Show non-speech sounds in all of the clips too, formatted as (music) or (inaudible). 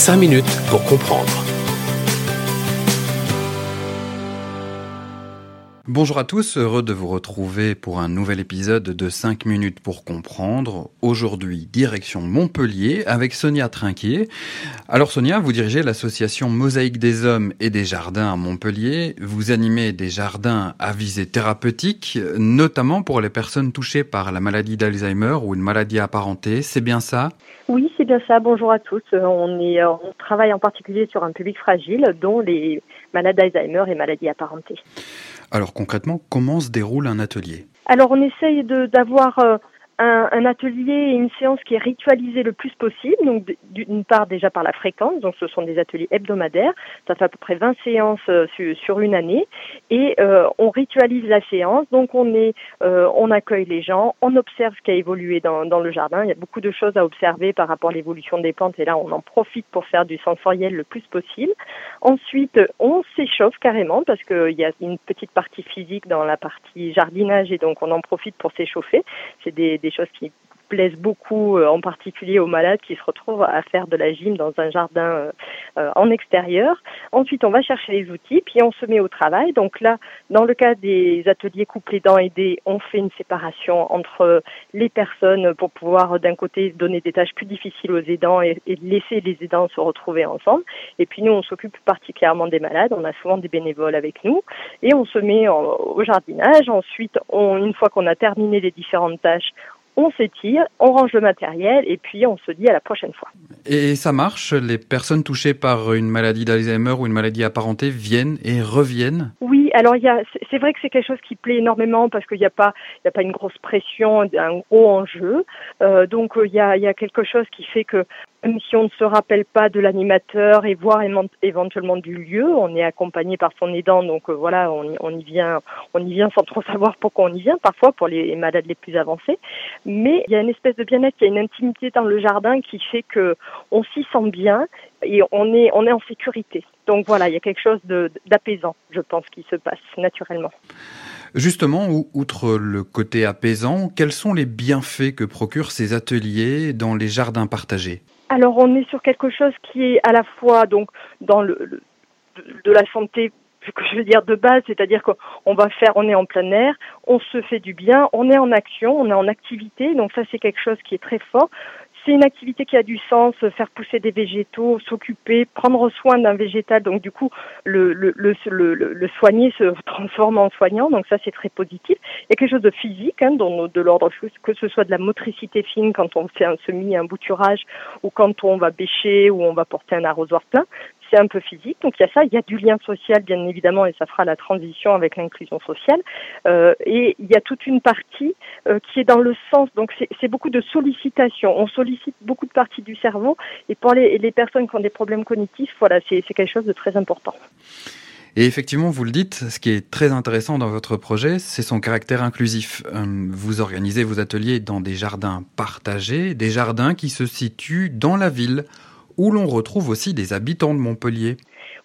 5 minutes pour comprendre. Bonjour à tous, heureux de vous retrouver pour un nouvel épisode de 5 minutes pour comprendre. Aujourd'hui, direction Montpellier avec Sonia Trinquier. Alors Sonia, vous dirigez l'association Mosaïque des Hommes et des Jardins à Montpellier. Vous animez des jardins à visée thérapeutique, notamment pour les personnes touchées par la maladie d'Alzheimer ou une maladie apparentée. C'est bien ça? Oui, c'est bien ça. Bonjour à tous. On, est, on travaille en particulier sur un public fragile, dont les malades d'Alzheimer et maladies apparentées. Alors concrètement, comment se déroule un atelier? Alors on essaye d'avoir euh, un, un, atelier et une séance qui est ritualisée le plus possible. Donc d'une part déjà par la fréquence, donc ce sont des ateliers hebdomadaires. Ça fait à peu près 20 séances euh, sur, sur, une année et euh, on ritualise la séance. Donc on est, euh, on accueille les gens, on observe ce qui a évolué dans, dans, le jardin. Il y a beaucoup de choses à observer par rapport à l'évolution des plantes et là on en profite pour faire du sensoriel le plus possible. Ensuite on s'échauffe carrément parce qu'il y a une petite partie physique dans la partie jardinage et donc on en profite pour s'échauffer. C'est des, des choses qui plaisent beaucoup, euh, en particulier aux malades qui se retrouvent à faire de la gym dans un jardin euh, euh, en extérieur. Ensuite, on va chercher les outils, puis on se met au travail. Donc là, dans le cas des ateliers couplés dents aidés, on fait une séparation entre les personnes pour pouvoir d'un côté donner des tâches plus difficiles aux aidants et, laisser les aidants se retrouver ensemble. Et puis nous, on s'occupe particulièrement des malades. On a souvent des bénévoles avec nous et on se met au jardinage. Ensuite, une fois qu'on a terminé les différentes tâches, on s'étire, on range le matériel et puis on se dit à la prochaine fois. Et ça marche Les personnes touchées par une maladie d'Alzheimer ou une maladie apparentée viennent et reviennent? Oui, alors il y a, c'est vrai que c'est quelque chose qui plaît énormément parce qu'il n'y a pas, y a pas une grosse pression, un gros enjeu. Euh, donc il y a, il y a quelque chose qui fait que même si on ne se rappelle pas de l'animateur et voire éventuellement du lieu, on est accompagné par son aidant, donc euh, voilà, on, y vient, on y vient sans trop savoir pourquoi on y vient, parfois pour les malades les plus avancés. Mais il y a une espèce de bien-être, il y a une intimité dans le jardin qui fait que on s'y sent bien et on est, on est en sécurité. Donc voilà, il y a quelque chose d'apaisant, je pense, qui se passe naturellement. Justement, outre le côté apaisant, quels sont les bienfaits que procurent ces ateliers dans les jardins partagés? Alors on est sur quelque chose qui est à la fois donc dans le, de la santé que je veux dire de base, c'est-à-dire qu'on va faire, on est en plein air, on se fait du bien, on est en action, on est en activité, donc ça c'est quelque chose qui est très fort. C'est une activité qui a du sens, faire pousser des végétaux, s'occuper, prendre soin d'un végétal. Donc du coup, le, le, soigner se (laughs) transforme en soignant. Donc ça, c'est très positif. Il y a quelque chose de physique, hein, dans, de l'ordre que ce soit de la motricité fine quand on fait un semis, un bouturage, ou quand on va bêcher ou on va porter un arrosoir plein c'est un peu physique. Donc il y a ça, il y a du lien social bien évidemment et ça fera la transition avec l'inclusion sociale. Euh, et il y a toute une partie euh, qui est dans le sens, donc c'est beaucoup de sollicitation. On sollicite beaucoup de parties du cerveau et pour les, les personnes qui ont des problèmes cognitifs, voilà, c'est quelque chose de très important. Et effectivement, vous le dites, ce qui est très intéressant dans votre projet, c'est son caractère inclusif. Euh, vous organisez vos ateliers dans des jardins partagés, des jardins qui se situent dans la ville, où l'on retrouve aussi des habitants de Montpellier.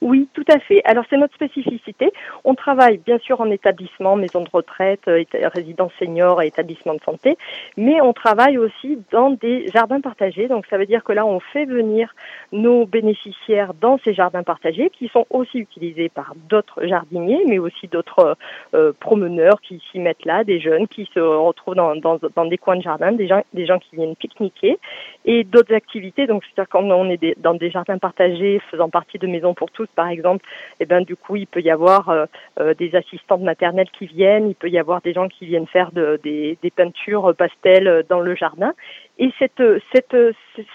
Oui, tout à fait. Alors c'est notre spécificité. On travaille bien sûr en établissement, maison de retraite, euh, résidence senior et établissement de santé, mais on travaille aussi dans des jardins partagés. Donc ça veut dire que là on fait venir nos bénéficiaires dans ces jardins partagés qui sont aussi utilisés par d'autres jardiniers, mais aussi d'autres euh, promeneurs qui s'y mettent là, des jeunes qui se retrouvent dans, dans, dans, des coins de jardin, des gens, des gens qui viennent pique-niquer et d'autres activités. Donc c'est-à-dire quand on est dans des jardins partagés faisant partie de Maison pour tous, par exemple, eh ben du coup il peut y avoir euh, euh, des assistantes maternelles qui viennent, il peut y avoir des gens qui viennent faire de, des, des peintures pastels dans le jardin. Et cette, cette,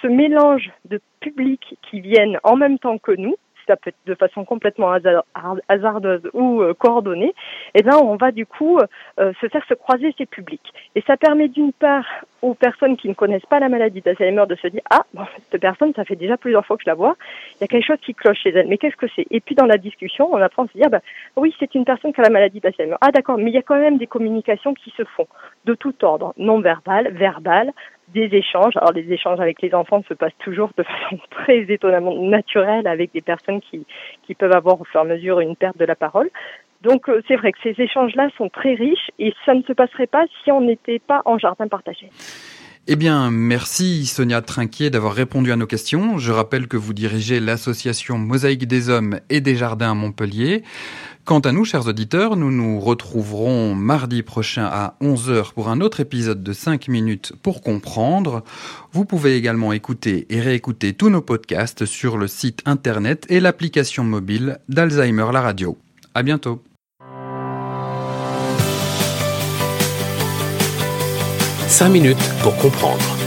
ce mélange de publics qui viennent en même temps que nous, ça peut être de façon complètement hasardeuse ou euh, coordonnée, et eh ben on va du coup euh, se faire se croiser ces publics. Et ça permet d'une part aux personnes qui ne connaissent pas la maladie d'Alzheimer de se dire ah bon cette personne ça fait déjà plusieurs fois que je la vois, il y a quelque chose qui cloche chez elle. Mais qu'est-ce que c'est? Et puis dans la discussion, on apprend à se dire bah, oui c'est une personne qui a la maladie d'Alzheimer. Ah d'accord, mais il y a quand même des communications qui se font de tout ordre, non verbal, verbal, des échanges. Alors les échanges avec les enfants se passent toujours de (laughs) façon très étonnamment naturelle avec des personnes qui, qui peuvent avoir au fur et à mesure une perte de la parole. Donc euh, c'est vrai que ces échanges-là sont très riches et ça ne se passerait pas si on n'était pas en jardin partagé. Eh bien, merci Sonia Trinquier d'avoir répondu à nos questions. Je rappelle que vous dirigez l'association Mosaïque des Hommes et des Jardins à Montpellier. Quant à nous, chers auditeurs, nous nous retrouverons mardi prochain à 11h pour un autre épisode de 5 minutes pour comprendre. Vous pouvez également écouter et réécouter tous nos podcasts sur le site internet et l'application mobile d'Alzheimer la radio. À bientôt. 5 minutes pour comprendre.